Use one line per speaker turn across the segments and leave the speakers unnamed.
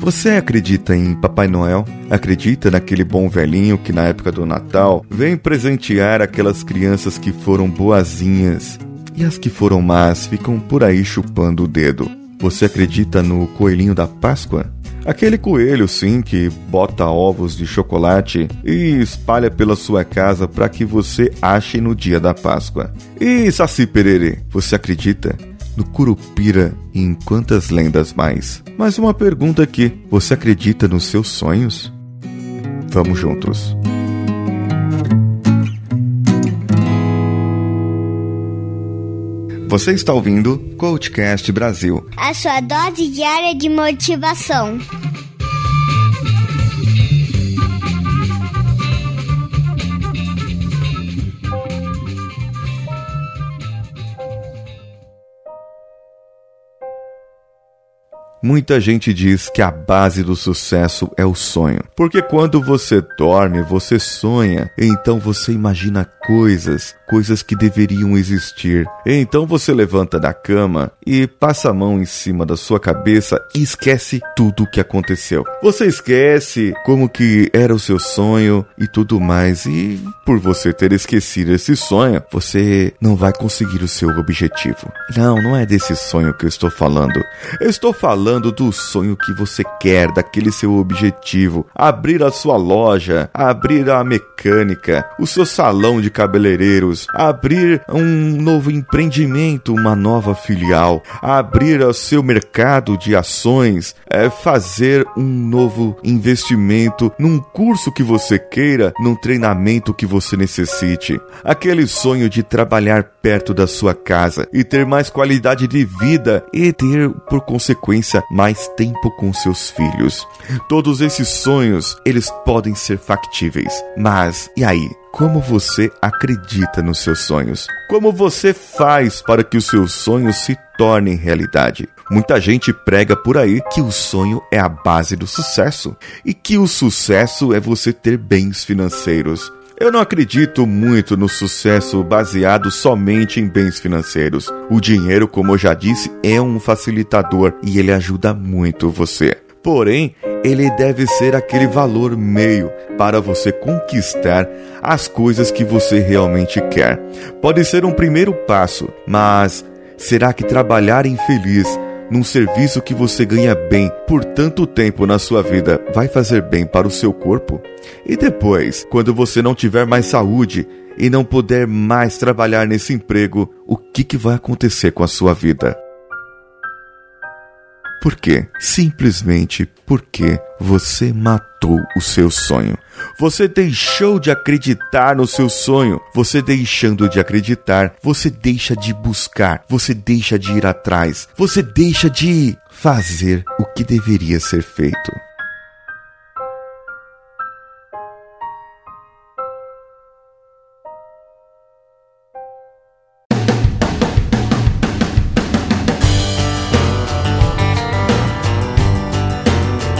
Você acredita em Papai Noel? Acredita naquele bom velhinho que na época do Natal vem presentear aquelas crianças que foram boazinhas e as que foram más ficam por aí chupando o dedo? Você acredita no coelhinho da Páscoa? Aquele coelho, sim, que bota ovos de chocolate e espalha pela sua casa para que você ache no dia da Páscoa. E Saci Pererê, você acredita no Curupira e em quantas lendas mais. Mas uma pergunta aqui: você acredita nos seus sonhos? Vamos juntos. Você está ouvindo Coachcast Brasil
a sua dose diária de motivação.
Muita gente diz que a base do sucesso é o sonho. Porque quando você dorme, você sonha, então você imagina coisas, coisas que deveriam existir. Então você levanta da cama e passa a mão em cima da sua cabeça e esquece tudo o que aconteceu. Você esquece como que era o seu sonho e tudo mais. E por você ter esquecido esse sonho, você não vai conseguir o seu objetivo. Não, não é desse sonho que eu estou falando. Eu estou falando falando do sonho que você quer, daquele seu objetivo. Abrir a sua loja, abrir a mecânica, o seu salão de cabeleireiros, abrir um novo empreendimento, uma nova filial, abrir o seu mercado de ações, é fazer um novo investimento num curso que você queira, num treinamento que você necessite. Aquele sonho de trabalhar perto da sua casa e ter mais qualidade de vida e ter, por consequência, mais tempo com seus filhos. Todos esses sonhos, eles podem ser factíveis. Mas e aí? Como você acredita nos seus sonhos? Como você faz para que os seus sonhos se tornem realidade? Muita gente prega por aí que o sonho é a base do sucesso e que o sucesso é você ter bens financeiros. Eu não acredito muito no sucesso baseado somente em bens financeiros. O dinheiro, como eu já disse, é um facilitador e ele ajuda muito você. Porém, ele deve ser aquele valor meio para você conquistar as coisas que você realmente quer. Pode ser um primeiro passo, mas será que trabalhar infeliz num serviço que você ganha bem por tanto tempo na sua vida vai fazer bem para o seu corpo? E depois, quando você não tiver mais saúde e não puder mais trabalhar nesse emprego, o que, que vai acontecer com a sua vida? Por quê? Simplesmente porque você matou o seu sonho. Você deixou de acreditar no seu sonho. Você deixando de acreditar, você deixa de buscar, você deixa de ir atrás, você deixa de fazer o que deveria ser feito.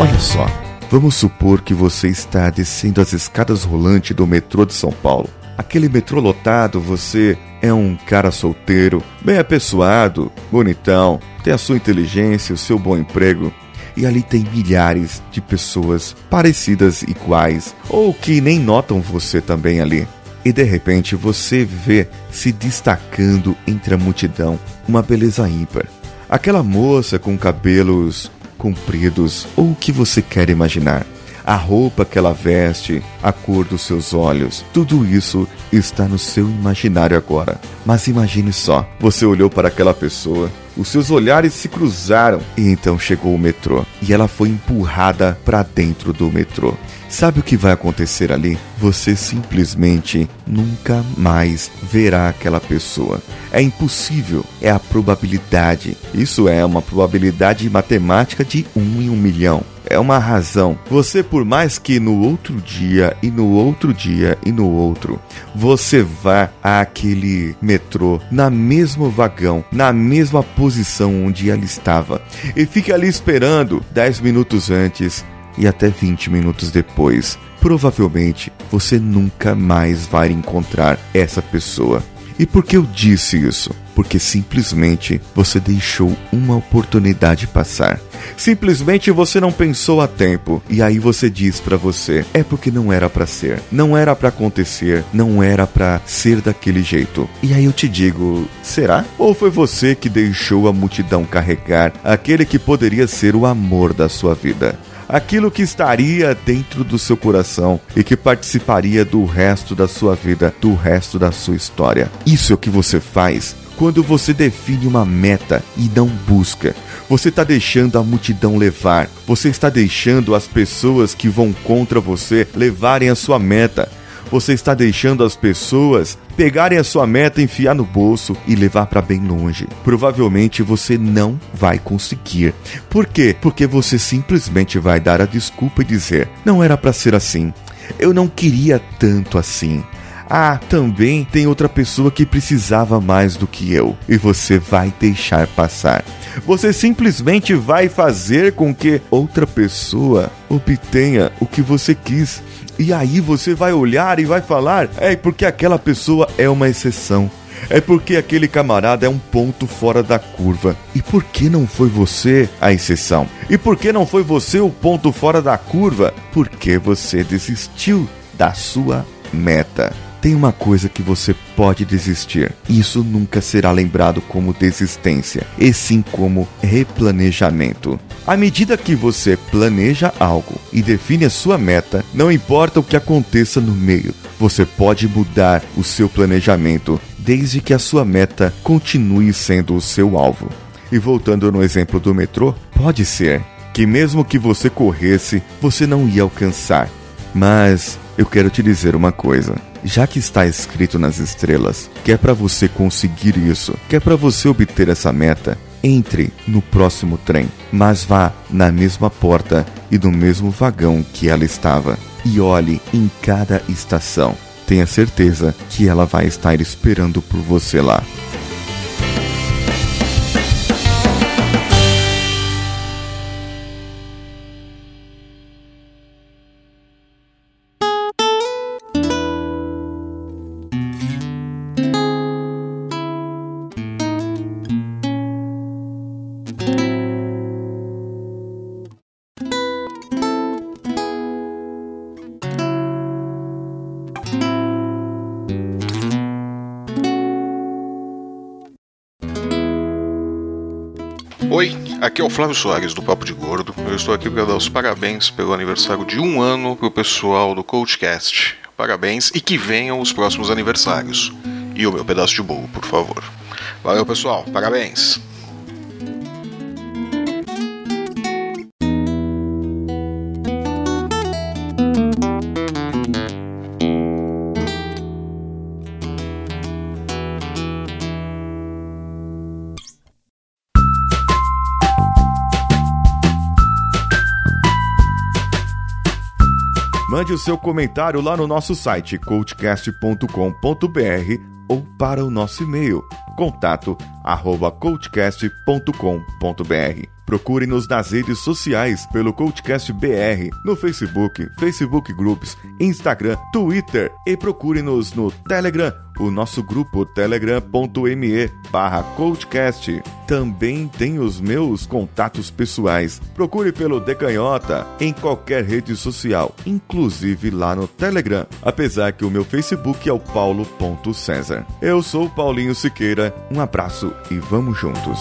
Olha só, vamos supor que você está descendo as escadas rolantes do metrô de São Paulo. Aquele metrô lotado, você é um cara solteiro, bem apessoado, bonitão, tem a sua inteligência, o seu bom emprego. E ali tem milhares de pessoas parecidas iguais ou que nem notam você também ali. E de repente você vê se destacando entre a multidão uma beleza ímpar. Aquela moça com cabelos compridos ou o que você quer imaginar. A roupa que ela veste, a cor dos seus olhos, tudo isso está no seu imaginário agora. Mas imagine só: você olhou para aquela pessoa, os seus olhares se cruzaram e então chegou o metrô e ela foi empurrada para dentro do metrô. Sabe o que vai acontecer ali? Você simplesmente nunca mais verá aquela pessoa. É impossível, é a probabilidade. Isso é uma probabilidade matemática de um em um milhão. É uma razão. Você, por mais que no outro dia e no outro dia e no outro, você vá àquele metrô, na mesmo vagão, na mesma posição onde ela estava, e fique ali esperando 10 minutos antes, e até 20 minutos depois, provavelmente você nunca mais vai encontrar essa pessoa. E por que eu disse isso? Porque simplesmente você deixou uma oportunidade passar. Simplesmente você não pensou a tempo e aí você diz para você: é porque não era para ser, não era para acontecer, não era para ser daquele jeito. E aí eu te digo: será? Ou foi você que deixou a multidão carregar aquele que poderia ser o amor da sua vida? Aquilo que estaria dentro do seu coração e que participaria do resto da sua vida, do resto da sua história. Isso é o que você faz quando você define uma meta e não busca. Você está deixando a multidão levar. Você está deixando as pessoas que vão contra você levarem a sua meta. Você está deixando as pessoas pegarem a sua meta, enfiar no bolso e levar para bem longe. Provavelmente você não vai conseguir. Por quê? Porque você simplesmente vai dar a desculpa e dizer: "Não era para ser assim. Eu não queria tanto assim." Ah, também tem outra pessoa que precisava mais do que eu e você vai deixar passar. Você simplesmente vai fazer com que outra pessoa obtenha o que você quis. E aí você vai olhar e vai falar: é porque aquela pessoa é uma exceção. É porque aquele camarada é um ponto fora da curva. E por que não foi você a exceção? E por que não foi você o ponto fora da curva? Porque você desistiu da sua meta tem uma coisa que você pode desistir. Isso nunca será lembrado como desistência, e sim como replanejamento. À medida que você planeja algo e define a sua meta, não importa o que aconteça no meio, você pode mudar o seu planejamento desde que a sua meta continue sendo o seu alvo. E voltando no exemplo do metrô, pode ser que mesmo que você corresse, você não ia alcançar. Mas eu quero te dizer uma coisa já que está escrito nas estrelas que é para você conseguir isso, que é para você obter essa meta, entre no próximo trem, mas vá na mesma porta e no mesmo vagão que ela estava e olhe em cada estação. Tenha certeza que ela vai estar esperando por você lá.
Aqui é o Flávio Soares do Papo de Gordo. Eu estou aqui para dar os parabéns pelo aniversário de um ano pro pessoal do Coachcast. Parabéns e que venham os próximos aniversários. E o meu pedaço de bolo, por favor. Valeu, pessoal. Parabéns.
Mande o seu comentário lá no nosso site coachcast.com.br ou para o nosso e-mail contato arroba coachcast.com.br. Procure-nos nas redes sociais pelo Coachcast BR, no Facebook, Facebook Groups, Instagram, Twitter e procure-nos no Telegram, o nosso grupo telegram.me barra coachcast. Também tem os meus contatos pessoais. Procure pelo Decanhota em qualquer rede social, inclusive lá no Telegram, apesar que o meu Facebook é o paulo.cesar. Eu sou Paulinho Siqueira, um abraço e vamos juntos.